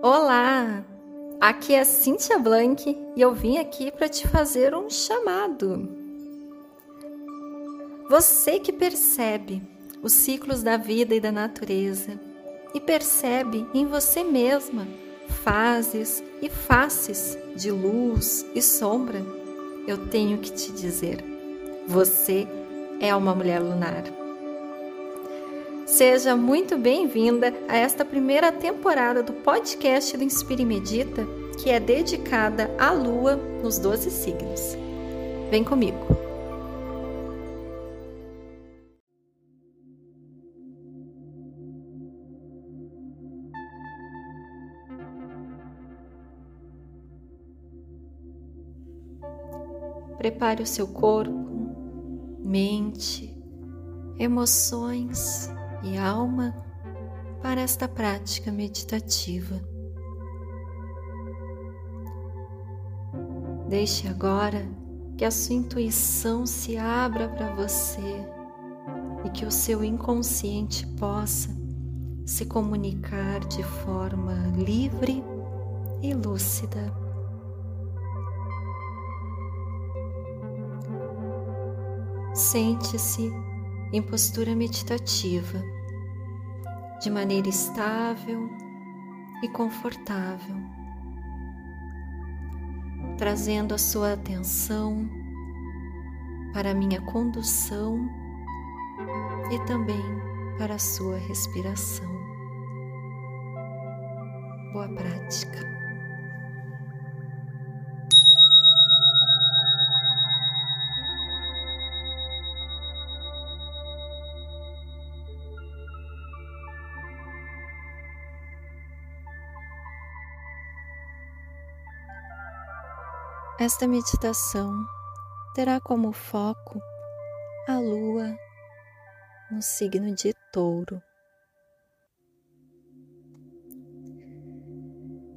Olá! Aqui é Cíntia Blank e eu vim aqui para te fazer um chamado. Você que percebe os ciclos da vida e da natureza e percebe em você mesma fases e faces de luz e sombra, eu tenho que te dizer: você é uma mulher lunar. Seja muito bem-vinda a esta primeira temporada do podcast do Inspire e Medita, que é dedicada à Lua nos 12 signos. Vem comigo! Prepare o seu corpo, mente, emoções e alma para esta prática meditativa. Deixe agora que a sua intuição se abra para você e que o seu inconsciente possa se comunicar de forma livre e lúcida. Sente-se em postura meditativa, de maneira estável e confortável, trazendo a sua atenção para a minha condução e também para a sua respiração. Boa prática. Esta meditação terá como foco a lua no signo de Touro.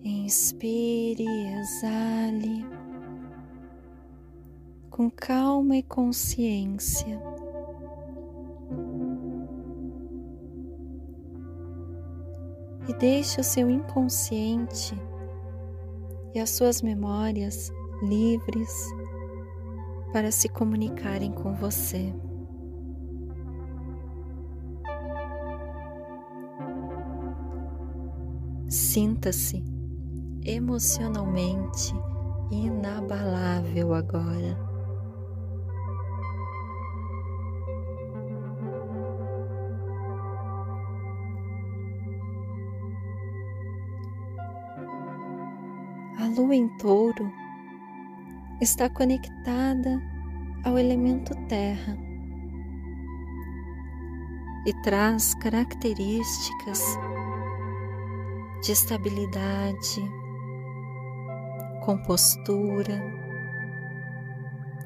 Inspire exale com calma e consciência. E deixe o seu inconsciente e as suas memórias livres para se comunicarem com você. Sinta-se emocionalmente inabalável agora. A lua em touro está conectada ao elemento terra e traz características de estabilidade, compostura,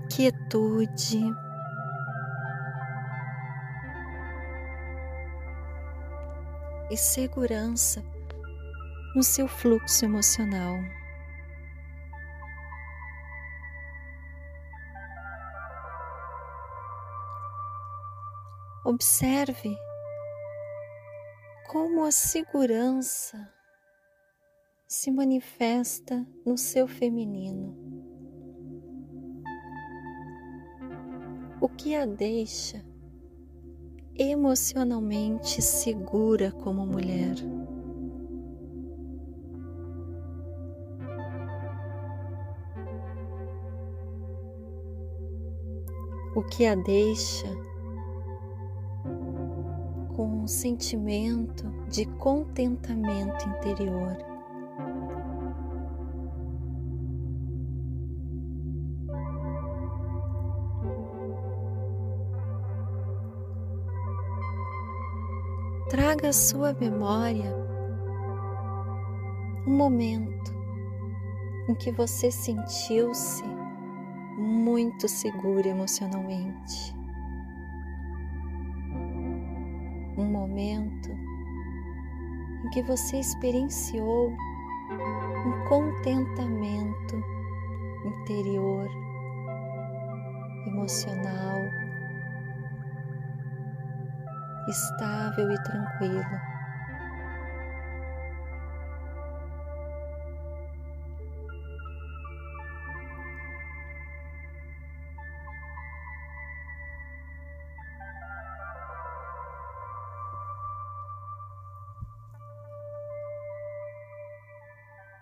quietude. E segurança no seu fluxo emocional. Observe como a segurança se manifesta no seu feminino. O que a deixa emocionalmente segura como mulher. O que a deixa com um sentimento de contentamento interior. Traga à sua memória um momento em que você sentiu-se muito segura emocionalmente. Um momento em que você experienciou um contentamento interior, emocional, estável e tranquilo.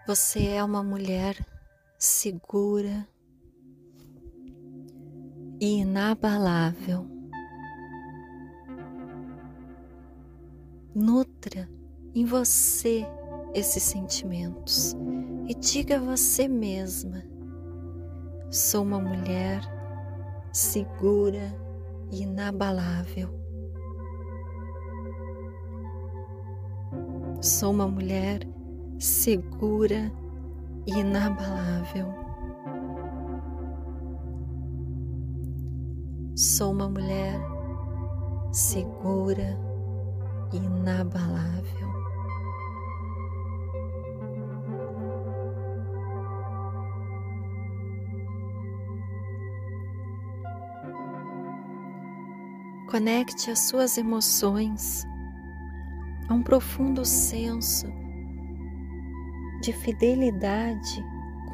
Você é uma mulher segura e inabalável. Nutra em você esses sentimentos e diga a você mesma: sou uma mulher segura e inabalável. Sou uma mulher segura e inabalável. Sou uma mulher segura e inabalável. Conecte as suas emoções a um profundo senso de fidelidade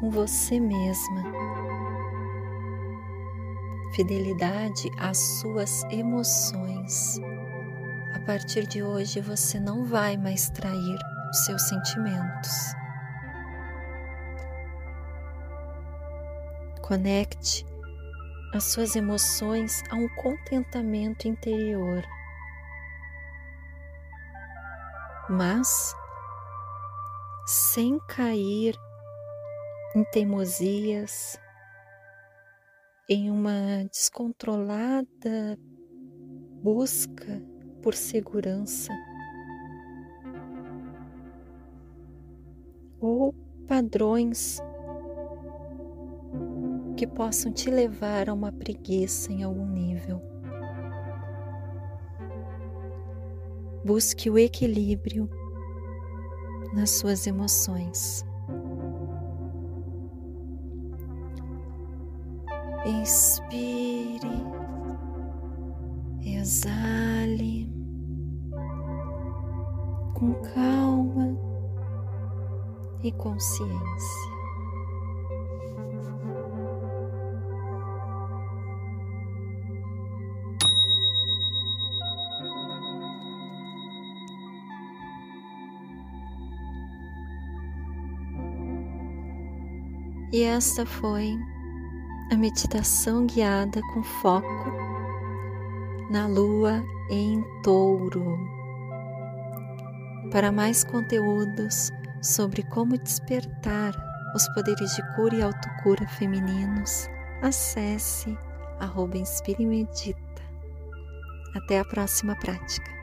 com você mesma. Fidelidade às suas emoções. A partir de hoje você não vai mais trair os seus sentimentos. Conecte as suas emoções a um contentamento interior. Mas sem cair em teimosias, em uma descontrolada busca por segurança ou padrões que possam te levar a uma preguiça em algum nível. Busque o equilíbrio nas suas emoções. Inspire, exale com calma e consciência. E esta foi a meditação guiada com foco na lua em touro. Para mais conteúdos sobre como despertar os poderes de cura e autocura femininos, acesse arroba Inspire Medita. Até a próxima prática.